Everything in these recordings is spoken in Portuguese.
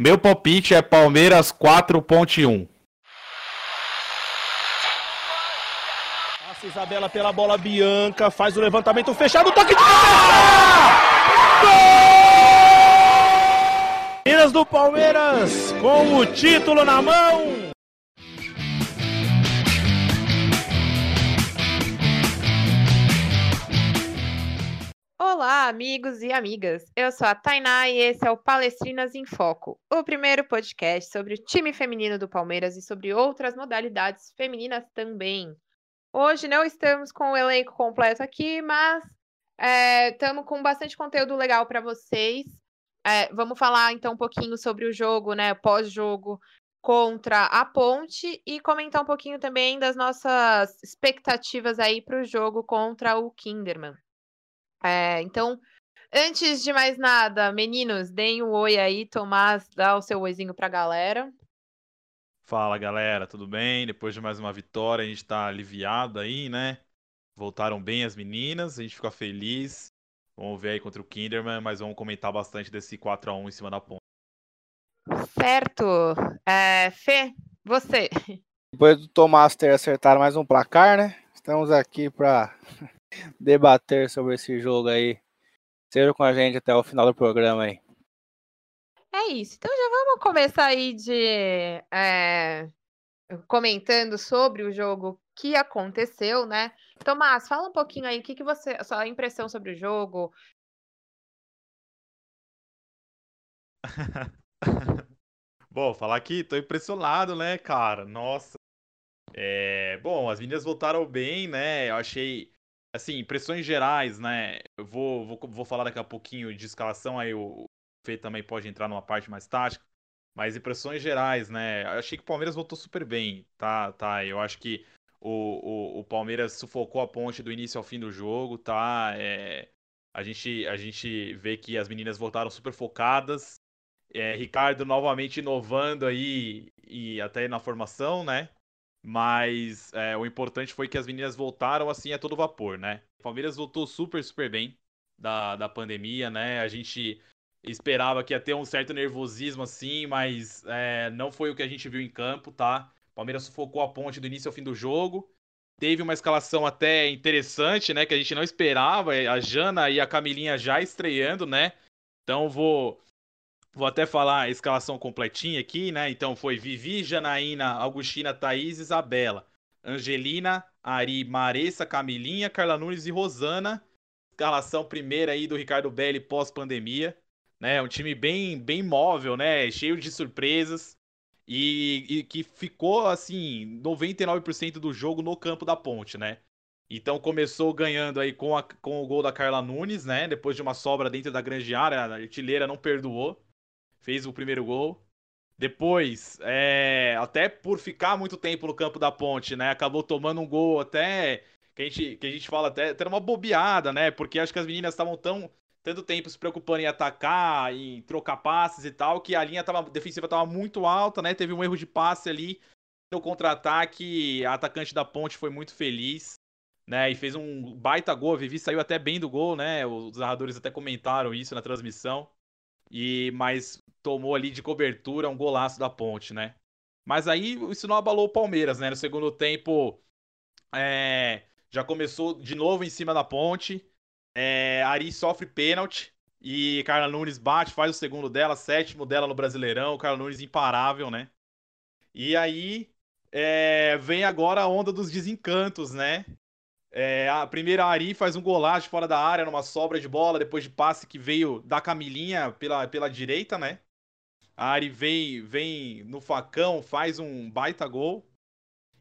Meu palpite é Palmeiras 4.1. Passa Isabela pela bola Bianca, faz o levantamento fechado, toque de cabeça! Gol! Minas do Palmeiras com o título na mão. Olá, amigos e amigas. Eu sou a Tainá e esse é o Palestrinas em Foco, o primeiro podcast sobre o time feminino do Palmeiras e sobre outras modalidades femininas também. Hoje não estamos com o elenco completo aqui, mas estamos é, com bastante conteúdo legal para vocês. É, vamos falar então um pouquinho sobre o jogo, né? Pós-jogo contra a Ponte e comentar um pouquinho também das nossas expectativas aí para o jogo contra o Kinderman. É, então, antes de mais nada, meninos, deem um oi aí, Tomás, dá o seu oizinho para a galera. Fala galera, tudo bem? Depois de mais uma vitória, a gente tá aliviado aí, né? Voltaram bem as meninas, a gente fica feliz. Vamos ver aí contra o Kinderman, mas vamos comentar bastante desse 4 a 1 em cima da ponta. Certo. É, Fê, você. Depois do Tomás ter acertado mais um placar, né? Estamos aqui para debater sobre esse jogo aí. Seja com a gente até o final do programa aí. É isso. Então já vamos começar aí de é, comentando sobre o jogo que aconteceu, né? Tomás, fala um pouquinho aí, o que, que você, a sua impressão sobre o jogo? Bom, falar aqui, tô impressionado, né, cara? Nossa. É, bom, as meninas voltaram bem, né? Eu achei, assim, impressões gerais, né? Eu vou, vou, vou falar daqui a pouquinho de escalação, aí o, Fê também pode entrar numa parte mais tática. Mas impressões gerais, né? Eu achei que o Palmeiras voltou super bem, tá? tá eu acho que o, o, o Palmeiras sufocou a ponte do início ao fim do jogo, tá? É, a, gente, a gente vê que as meninas voltaram super focadas. É, Ricardo novamente inovando aí e até na formação, né? Mas é, o importante foi que as meninas voltaram assim a todo vapor, né? O Palmeiras voltou super, super bem da, da pandemia, né? A gente esperava que ia ter um certo nervosismo assim, mas é, não foi o que a gente viu em campo, tá? O Palmeiras sufocou a ponte do início ao fim do jogo. Teve uma escalação até interessante, né? Que a gente não esperava. A Jana e a Camilinha já estreando, né? Então vou. Vou até falar a escalação completinha aqui, né? Então foi Vivi, Janaína, Augustina, Thaís, Isabela, Angelina, Ari, Maressa, Camilinha, Carla Nunes e Rosana. Escalação primeira aí do Ricardo Belli pós-pandemia né? Um time bem, bem móvel, né? Cheio de surpresas. E, e que ficou, assim, 99% do jogo no campo da ponte, né? Então começou ganhando aí com, a, com o gol da Carla Nunes, né? Depois de uma sobra dentro da grande área, a artilheira não perdoou. Fez o primeiro gol. Depois, é, até por ficar muito tempo no campo da ponte, né? Acabou tomando um gol até. Que a gente, que a gente fala até, até uma bobeada, né? Porque acho que as meninas estavam tão tanto tempo se preocupando em atacar, em trocar passes e tal, que a linha tava, defensiva estava muito alta, né? Teve um erro de passe ali no contra-ataque, a atacante da Ponte foi muito feliz, né? E fez um baita gol, a Vivi saiu até bem do gol, né? Os narradores até comentaram isso na transmissão. E mas tomou ali de cobertura um golaço da Ponte, né? Mas aí isso não abalou o Palmeiras, né? No segundo tempo, é, já começou de novo em cima da Ponte. É, Ari sofre pênalti e Carla Nunes bate, faz o segundo dela, sétimo dela no Brasileirão. Carla Nunes imparável, né? E aí é, vem agora a onda dos desencantos, né? É, a primeira Ari faz um golaço fora da área numa sobra de bola, depois de passe que veio da Camilinha pela, pela direita, né? A Ari vem, vem no facão, faz um baita gol.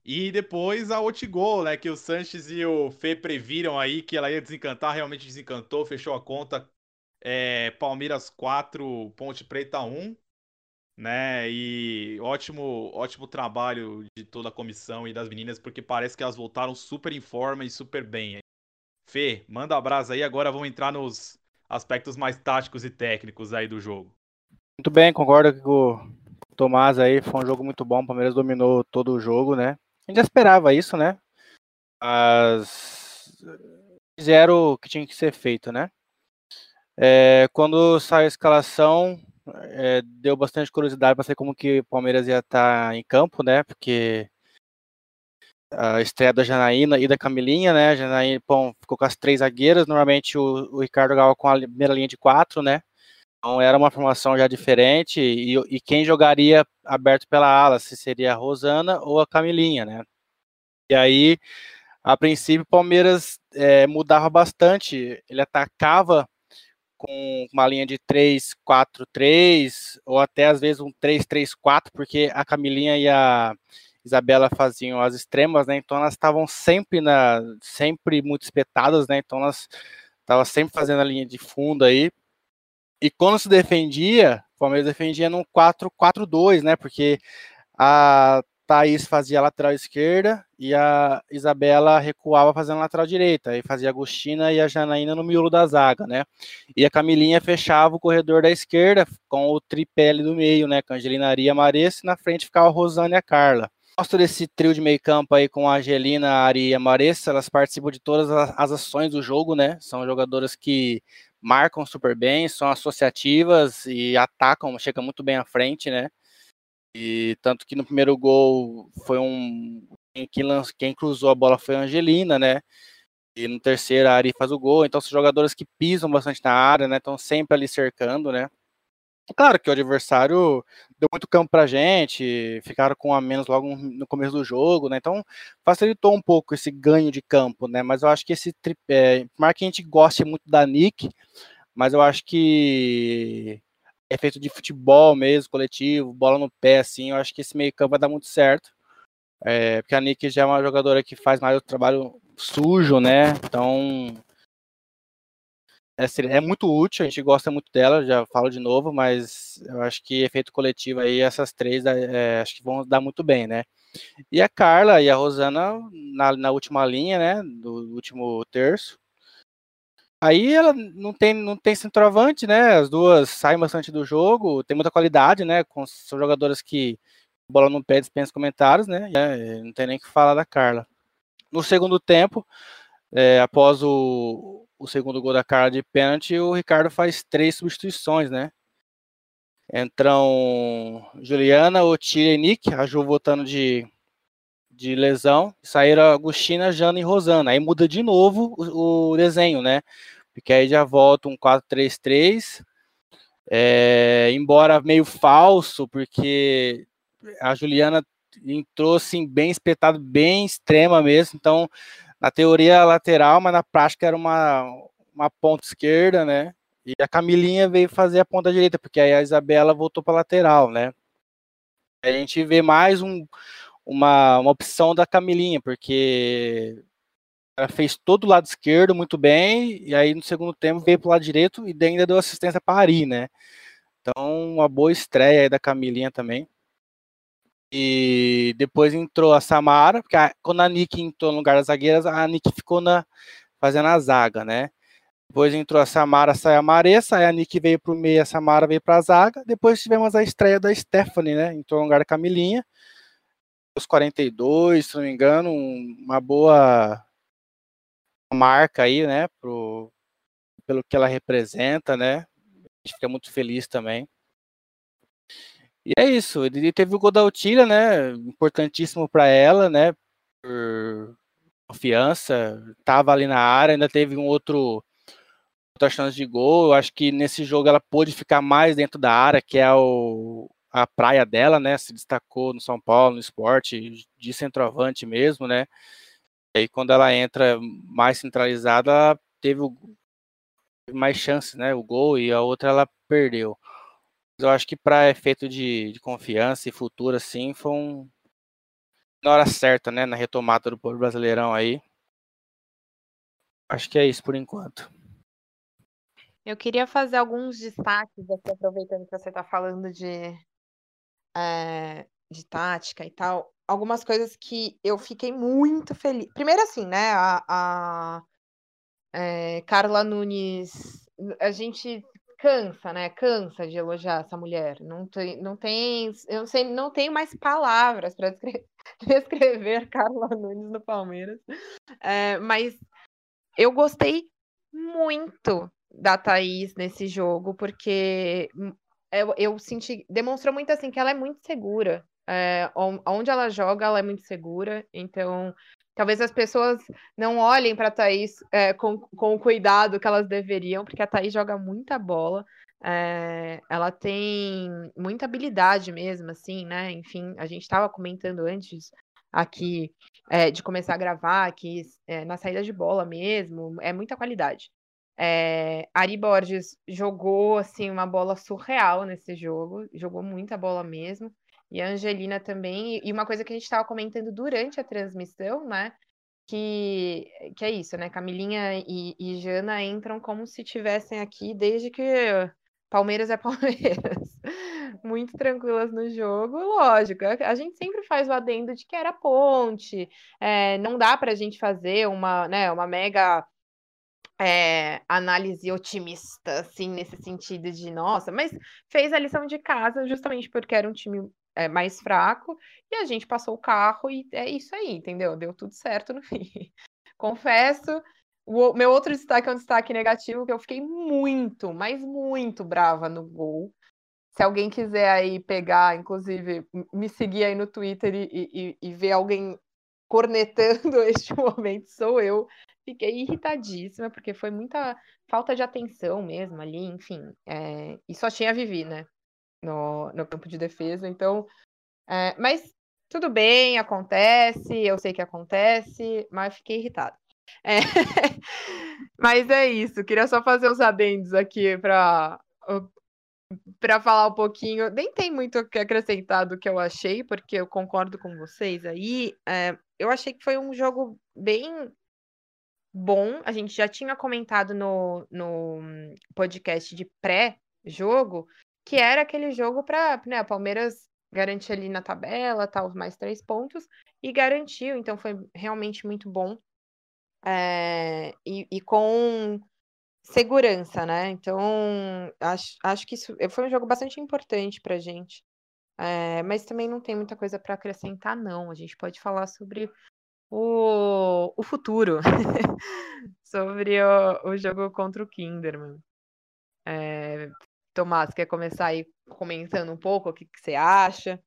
E depois a Otigol, né? Que o Sanches e o Fê previram aí que ela ia desencantar, realmente desencantou, fechou a conta. É, Palmeiras 4, Ponte Preta 1. Né? E ótimo, ótimo trabalho de toda a comissão e das meninas, porque parece que elas voltaram super em forma e super bem. Fê, manda abraço aí, agora vamos entrar nos aspectos mais táticos e técnicos aí do jogo. Muito bem, concordo com o Tomás aí, foi um jogo muito bom, o Palmeiras dominou todo o jogo, né? A gente já esperava isso, né? Mas fizeram o que tinha que ser feito, né? É, quando sai a escalação, É, deu bastante curiosidade para saber como que o Palmeiras ia estar tá em campo, né? Porque a estreia da Janaína e da Camilinha, né? A Janaína bom, ficou com as três zagueiras. Normalmente o, o Ricardo jogava com a primeira linha de quatro, né? Então era uma formação já diferente. E, e quem jogaria aberto pela ala, se seria a Rosana ou a Camilinha, né? E aí, a princípio, o Palmeiras é, mudava bastante. Ele atacava com uma linha de 3-4-3, ou até às vezes um 3-3-4, porque a Camilinha e a Isabela faziam as extremas, né? Então elas estavam sempre na, sempre muito espetadas, né? Então elas estavam sempre fazendo a linha de fundo aí. E quando se defendia, o Palmeiras defendia num 4-4-2, né? Porque a Thaís fazia a lateral esquerda e a Isabela recuava fazendo a lateral direita. Aí fazia a Agostina e a Janaína no miolo da zaga, né? E a Camilinha fechava o corredor da esquerda com o tripé do meio, né? Com a Angelina Aria Maressa e na frente ficava a Rosane e a Carla gosto desse trio de meio campo aí com a Angelina, a Ari e a Maressa, elas participam de todas as ações do jogo, né? São jogadoras que marcam super bem, são associativas e atacam, chegam muito bem à frente, né? E tanto que no primeiro gol foi um quem, lanç, quem cruzou a bola foi a Angelina, né? E no terceiro a Ari faz o gol, então são jogadoras que pisam bastante na área, né? Estão sempre ali cercando, né? Claro que o adversário deu muito campo pra gente, ficaram com a menos logo no começo do jogo, né? Então facilitou um pouco esse ganho de campo, né? Mas eu acho que esse tripé, por mais que a gente goste muito da Nick, mas eu acho que é feito de futebol mesmo, coletivo, bola no pé, assim, eu acho que esse meio campo vai dar muito certo. É, porque a Nick já é uma jogadora que faz mais o trabalho sujo, né? Então é, é, muito útil, a gente gosta muito dela, já falo de novo, mas eu acho que efeito coletivo aí, essas três é, acho que vão dar muito bem, né? E a Carla e a Rosana na, na última linha, né? Do último terço. Aí ela não tem, não tem centroavante, né? As duas saem bastante do jogo, tem muita qualidade, né? Com, são jogadoras que bola no pé dispensa comentários, né? É, não tem nem que falar da Carla. No segundo tempo, é, após o, o segundo gol da cara de pênalti, o Ricardo faz três substituições, né? Entram Juliana, Otília e Nick, a Ju voltando de, de lesão. Saíram Agostina, Jana e Rosana. Aí muda de novo o, o desenho, né? Porque aí já volta um 4-3-3. É, embora meio falso, porque a Juliana entrou assim, bem espetado, bem extrema mesmo. Então na teoria lateral, mas na prática era uma, uma ponta esquerda, né? E a Camilinha veio fazer a ponta direita, porque aí a Isabela voltou para lateral, né? A gente vê mais um, uma, uma opção da Camilinha, porque ela fez todo o lado esquerdo muito bem, e aí no segundo tempo veio para o lado direito e ainda deu assistência para Ari, né? Então, uma boa estreia aí da Camilinha também. E depois entrou a Samara, porque a, quando a Nick entrou no lugar das zagueiras, a Nick ficou na, fazendo a zaga, né? Depois entrou a Samara, saiu a Maressa, aí a Nick veio para o meio, a Samara veio para a zaga. Depois tivemos a estreia da Stephanie, né? Entrou no lugar da Camilinha. Os 42, se não me engano, uma boa marca aí, né? Pro, pelo que ela representa, né? A gente fica muito feliz também. E é isso, ele teve o gol da Otília, né? Importantíssimo para ela, né? Por confiança, tava ali na área, ainda teve um outro outra chance de gol. Eu acho que nesse jogo ela pôde ficar mais dentro da área, que é o, a praia dela, né? Se destacou no São Paulo, no esporte, de centroavante mesmo, né? E aí quando ela entra mais centralizada, teve o, mais chances, né? O gol e a outra ela perdeu eu acho que para efeito de, de, confiança e futuro, assim, foi um na hora certa, né? Na retomada do povo brasileirão aí. Acho que é isso por enquanto. Eu queria fazer alguns destaques aqui, aproveitando que você está falando de, é, de tática e tal. Algumas coisas que eu fiquei muito feliz. Primeiro, assim, né? A, a é, Carla Nunes. A gente cansa, né? Cansa de elogiar essa mulher. Não tem, não tem, eu não sei, não tenho mais palavras para descrever, descrever Carla Nunes no Palmeiras. É, mas eu gostei muito da Thaís nesse jogo, porque eu, eu senti, demonstrou muito assim que ela é muito segura. É, onde ela joga, ela é muito segura. Então, talvez as pessoas não olhem para a Thaís é, com, com o cuidado que elas deveriam, porque a Thaís joga muita bola. É, ela tem muita habilidade mesmo, assim, né? Enfim, a gente estava comentando antes aqui é, de começar a gravar, que é, na saída de bola mesmo, é muita qualidade. É, Ari Borges jogou assim uma bola surreal nesse jogo, jogou muita bola mesmo. E a Angelina também. E uma coisa que a gente estava comentando durante a transmissão, né? Que, que é isso, né? Camilinha e, e Jana entram como se tivessem aqui desde que Palmeiras é Palmeiras. Muito tranquilas no jogo, lógico. A gente sempre faz o adendo de que era ponte. É, não dá para a gente fazer uma, né, uma mega é, análise otimista, assim, nesse sentido de, nossa, mas fez a lição de casa justamente porque era um time é, mais fraco e a gente passou o carro e é isso aí, entendeu? Deu tudo certo no fim. Confesso, o meu outro destaque é um destaque negativo, que eu fiquei muito, mas muito brava no gol. Se alguém quiser aí pegar, inclusive, me seguir aí no Twitter e, e, e ver alguém cornetando este momento, sou eu. Fiquei irritadíssima, porque foi muita falta de atenção mesmo ali, enfim. É, e só tinha a Vivi, né? No, no campo de defesa. Então. É, mas tudo bem, acontece, eu sei que acontece, mas fiquei irritada. É, mas é isso, queria só fazer os adendos aqui para para falar um pouquinho. Nem tem muito que acrescentar do que eu achei, porque eu concordo com vocês aí. É, eu achei que foi um jogo bem bom. A gente já tinha comentado no, no podcast de pré-jogo que era aquele jogo para né, Palmeiras garantir ali na tabela, tal, mais três pontos, e garantiu, então foi realmente muito bom. É, e, e, com segurança, né? Então, acho, acho que isso foi um jogo bastante importante pra gente. É, mas também não tem muita coisa para acrescentar, não. A gente pode falar sobre o, o futuro sobre o, o, jogo contra o Kinderman. É, Tomás, quer começar aí comentando um pouco o que, que você acha?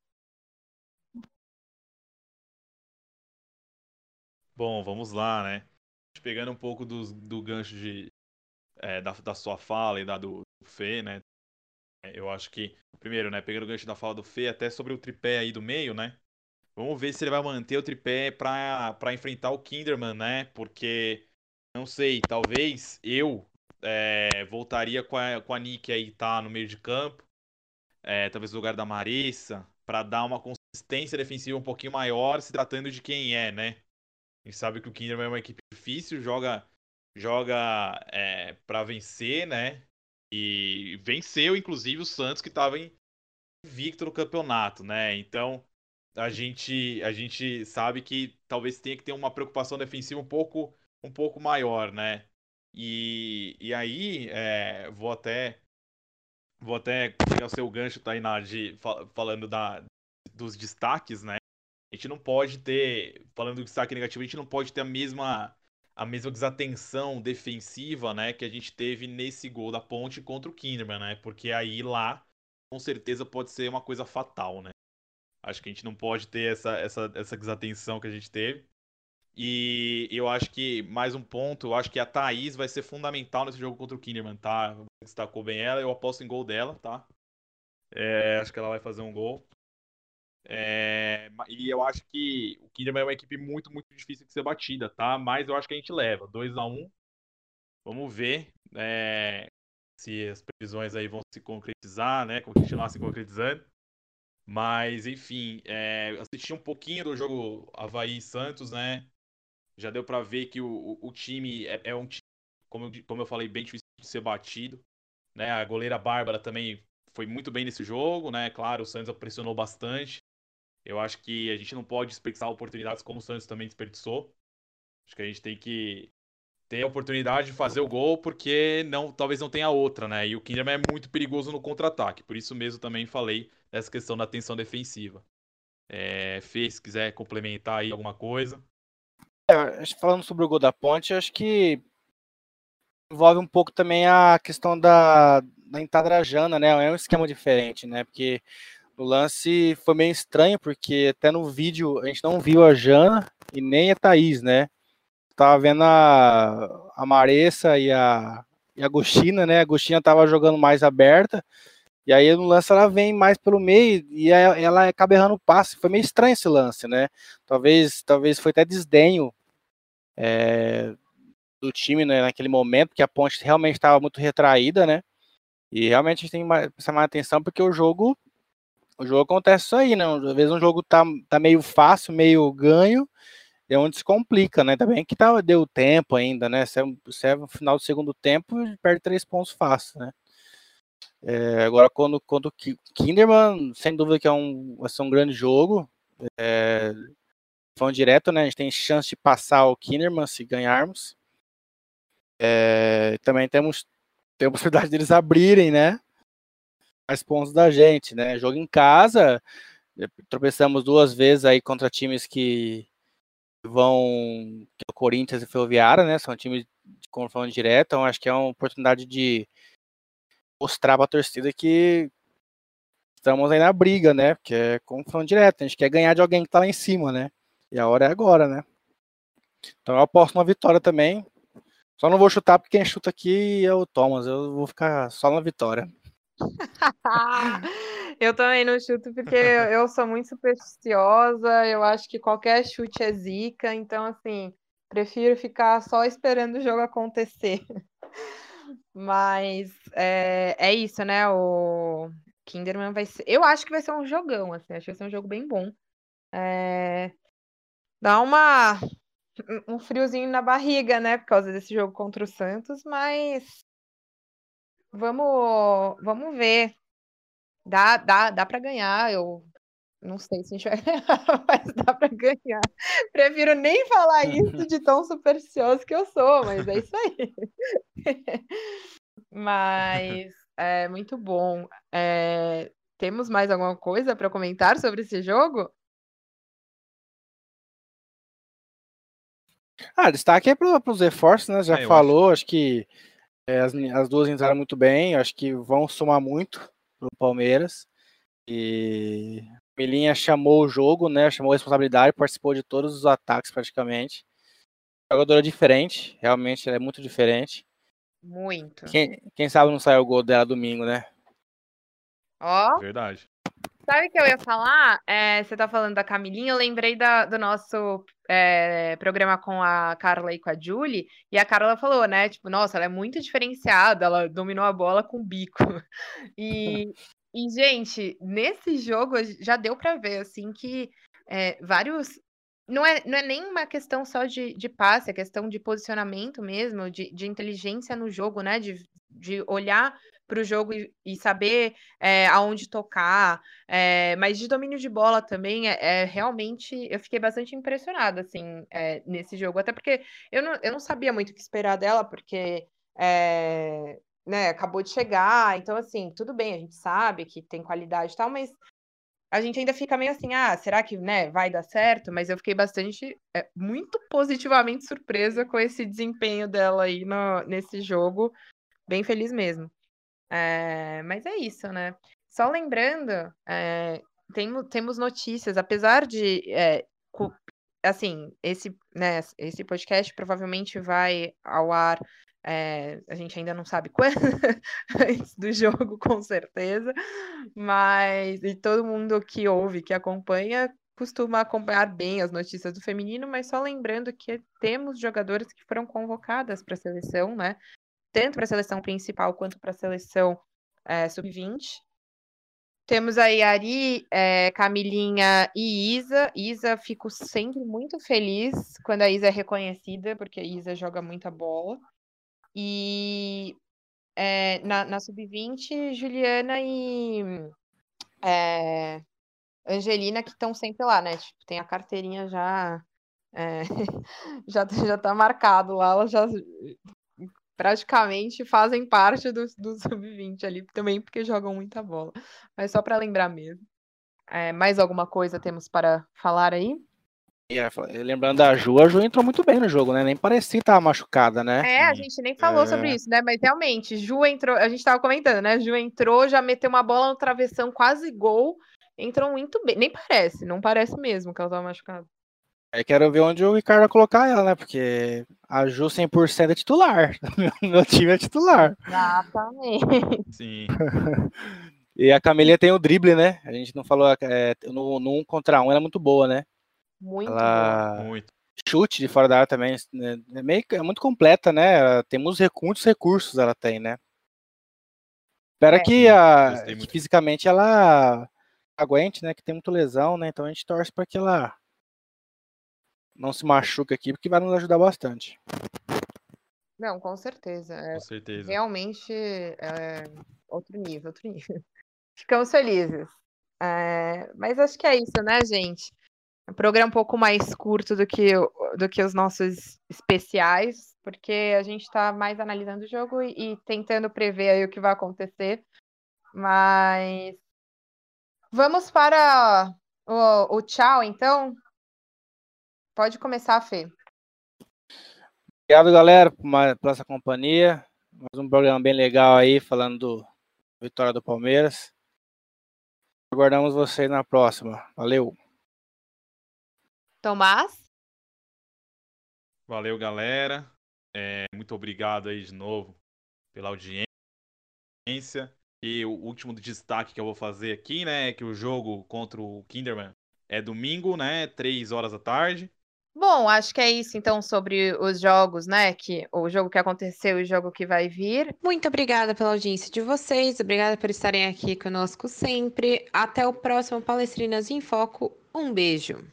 Bom, vamos lá, né? Pegando um pouco do, do gancho de, é, da, da sua fala e da do, do Fê, né? Eu acho que, primeiro, né, pegando o gancho da fala do Fê, até sobre o tripé aí do meio, né? Vamos ver se ele vai manter o tripé para enfrentar o Kinderman, né? Porque, não sei, talvez eu é, voltaria com a, com a Nick aí, tá? No meio de campo. É, talvez no lugar da Marissa, para dar uma consistência defensiva um pouquinho maior, se tratando de quem é, né? A gente sabe que o Kinderman é uma equipe difícil, joga, joga é, para vencer, né? E venceu, inclusive, o Santos, que estava invicto no campeonato, né? Então, a gente, a gente sabe que talvez tenha que ter uma preocupação defensiva um pouco, um pouco maior, né? E, e aí, é, vou até vou até pegar o seu gancho, Tainá, de, falando da, dos destaques, né? A gente não pode ter, falando do destaque negativo, a gente não pode ter a mesma a mesma desatenção defensiva, né, que a gente teve nesse gol da Ponte contra o Kinderman, né? Porque aí lá com certeza pode ser uma coisa fatal, né? Acho que a gente não pode ter essa, essa, essa desatenção que a gente teve. E eu acho que, mais um ponto, eu acho que a Thaís vai ser fundamental nesse jogo contra o Kinderman, tá? Destacou bem ela, eu aposto em gol dela, tá? É, acho que ela vai fazer um gol. É, e eu acho que o Kinderman é uma equipe muito, muito difícil de ser batida, tá? Mas eu acho que a gente leva. 2 a 1 um. Vamos ver é, se as previsões aí vão se concretizar, né? Continuar se concretizando. Mas, enfim, é, assisti um pouquinho do jogo Havaí Santos, né? Já deu para ver que o, o time é, é, um time, como eu, como eu falei, bem difícil de ser batido. Né? A goleira Bárbara também foi muito bem nesse jogo, né? Claro, o Santos pressionou bastante. Eu acho que a gente não pode desperdiçar oportunidades como o Santos também desperdiçou. Acho que a gente tem que ter a oportunidade de fazer o gol, porque não, talvez não tenha outra, né? E o Kinderman é muito perigoso no contra-ataque. Por isso mesmo também falei essa questão da tensão defensiva. É, Fê, se quiser complementar aí alguma coisa. É, falando sobre o gol da ponte, acho que envolve um pouco também a questão da, da Jana, né? É um esquema diferente, né? Porque o lance foi meio estranho, porque até no vídeo a gente não viu a Jana e nem a Thaís, né? Tava vendo a, a Maressa e a, e a Agostina, né? A Agostina tava jogando mais aberta. E aí no lance ela vem mais pelo meio e ela acaba errando o passe. Foi meio estranho esse lance, né? Talvez, talvez foi até desdenho é, do time né, naquele momento, porque a ponte realmente estava muito retraída, né? E realmente a gente tem que prestar mais atenção porque o jogo o jogo acontece isso aí, né? Às vezes um jogo tá, tá meio fácil, meio ganho, é onde se complica, né? Também que tá, deu tempo ainda, né? Se é, se é no final do segundo tempo, perde três pontos fácil, né? É, agora, quando, quando Kinderman, sem dúvida que é um, vai ser um grande jogo. É, falando direto, né? A gente tem chance de passar o Kinderman se ganharmos. É, também temos, tem a possibilidade deles abrirem, né? Mais pontos da gente, né? Jogo em casa, é, tropeçamos duas vezes aí contra times que vão. Que é o Corinthians e Ferroviária, né? São times de confronto direto, então acho que é uma oportunidade de mostrar para a torcida que estamos aí na briga, né? Porque é confronto direto, a gente quer ganhar de alguém que está lá em cima, né? E a hora é agora, né? Então eu aposto uma vitória também. Só não vou chutar porque quem chuta aqui é o Thomas. Eu vou ficar só na vitória. eu também não chuto porque eu sou muito supersticiosa. Eu acho que qualquer chute é zica. Então, assim, prefiro ficar só esperando o jogo acontecer. Mas é, é isso, né? O Kinderman vai ser. Eu acho que vai ser um jogão, assim. Acho que vai ser um jogo bem bom. É... Dá uma um friozinho na barriga, né? Por causa desse jogo contra o Santos, mas vamos, vamos ver. Dá, dá, dá para ganhar. Eu não sei se a gente vai ganhar, mas dá para ganhar. Prefiro nem falar isso de tão supersticioso que eu sou, mas é isso aí. mas é muito bom. É, temos mais alguma coisa para comentar sobre esse jogo? Ah, destaque é para os reforços, né? Já é, falou, acho, acho que é, as, as duas entraram muito bem, acho que vão somar muito para o Palmeiras. E Melinha chamou o jogo, né? Chamou a responsabilidade, participou de todos os ataques praticamente. Jogadora diferente, realmente ela é muito diferente. Muito. Quem, quem sabe não saiu o gol dela domingo, né? Ó. Verdade. Sabe o que eu ia falar? É, você tá falando da Camilinha, eu lembrei da, do nosso é, programa com a Carla e com a Julie, e a Carla falou, né? Tipo, nossa, ela é muito diferenciada, ela dominou a bola com o bico. E, e, gente, nesse jogo já deu para ver, assim, que é, vários. Não é, não é nem uma questão só de, de passe, é questão de posicionamento mesmo, de, de inteligência no jogo, né? De, de olhar para o jogo e, e saber é, aonde tocar, é, mas de domínio de bola também é, é, realmente eu fiquei bastante impressionada assim é, nesse jogo, até porque eu não, eu não sabia muito o que esperar dela, porque né, acabou de chegar, então assim, tudo bem, a gente sabe que tem qualidade e tal, mas a gente ainda fica meio assim, ah, será que né, vai dar certo? Mas eu fiquei bastante, é, muito positivamente surpresa com esse desempenho dela aí no, nesse jogo, bem feliz mesmo. É, mas é isso, né? Só lembrando, é, tem, temos notícias, apesar de. É, assim, esse, né, esse podcast provavelmente vai ao ar. É, a gente ainda não sabe quando, antes do jogo, com certeza, mas e todo mundo que ouve, que acompanha, costuma acompanhar bem as notícias do feminino, mas só lembrando que temos jogadoras que foram convocadas para a seleção, né? Tanto para a seleção principal quanto para a seleção é, sub-20. Temos aí Ari, é, Camilinha e Isa. Isa, fico sempre muito feliz quando a Isa é reconhecida, porque a Isa joga muita bola. E é, na, na sub-20, Juliana e é, Angelina, que estão sempre lá, né? Tipo, tem a carteirinha já. Já, já tá marcado lá, elas já praticamente fazem parte do, do sub-20 ali também, porque jogam muita bola. Mas só para lembrar mesmo. É, mais alguma coisa temos para falar aí? lembrando da Ju, a Ju entrou muito bem no jogo, né? Nem parecia estar machucada, né? É, a gente nem falou é... sobre isso, né? Mas realmente, Ju entrou, a gente tava comentando, né? Ju entrou, já meteu uma bola no travessão, quase gol. Entrou muito bem. Nem parece, não parece mesmo que ela tava machucada. Eu quero ver onde o Ricardo vai colocar ela, né? Porque a Ju 100% é titular. Meu time é titular. Exatamente. Sim. e a Camelia tem o drible, né? A gente não falou é, no, no um contra um, ela é muito boa, né? Muito ela... boa. Muito. Chute de fora da área também. Né? É, meio, é muito completa, né? Temos muitos recursos ela tem, né? Espera é. que, a, que fisicamente ela aguente, né? Que tem muita lesão, né? Então a gente torce para que ela não se machuque aqui, porque vai nos ajudar bastante. Não, com certeza. É, com certeza. Realmente é outro nível, outro nível. Ficamos felizes. É, mas acho que é isso, né, gente? Um programa um pouco mais curto do que, do que os nossos especiais, porque a gente está mais analisando o jogo e, e tentando prever aí o que vai acontecer. Mas vamos para o, o tchau, então. Pode começar, Fê. Obrigado, galera, por essa companhia. Mais um programa bem legal aí, falando do Vitória do Palmeiras. Aguardamos vocês na próxima. Valeu. Tomás? Valeu, galera. É, muito obrigado aí de novo pela audiência. E o último destaque que eu vou fazer aqui, né, é que o jogo contra o Kinderman é domingo, né, três horas da tarde. Bom, acho que é isso então sobre os jogos, né? Que o jogo que aconteceu e o jogo que vai vir. Muito obrigada pela audiência de vocês, obrigada por estarem aqui conosco sempre. Até o próximo Palestrinas em Foco. Um beijo.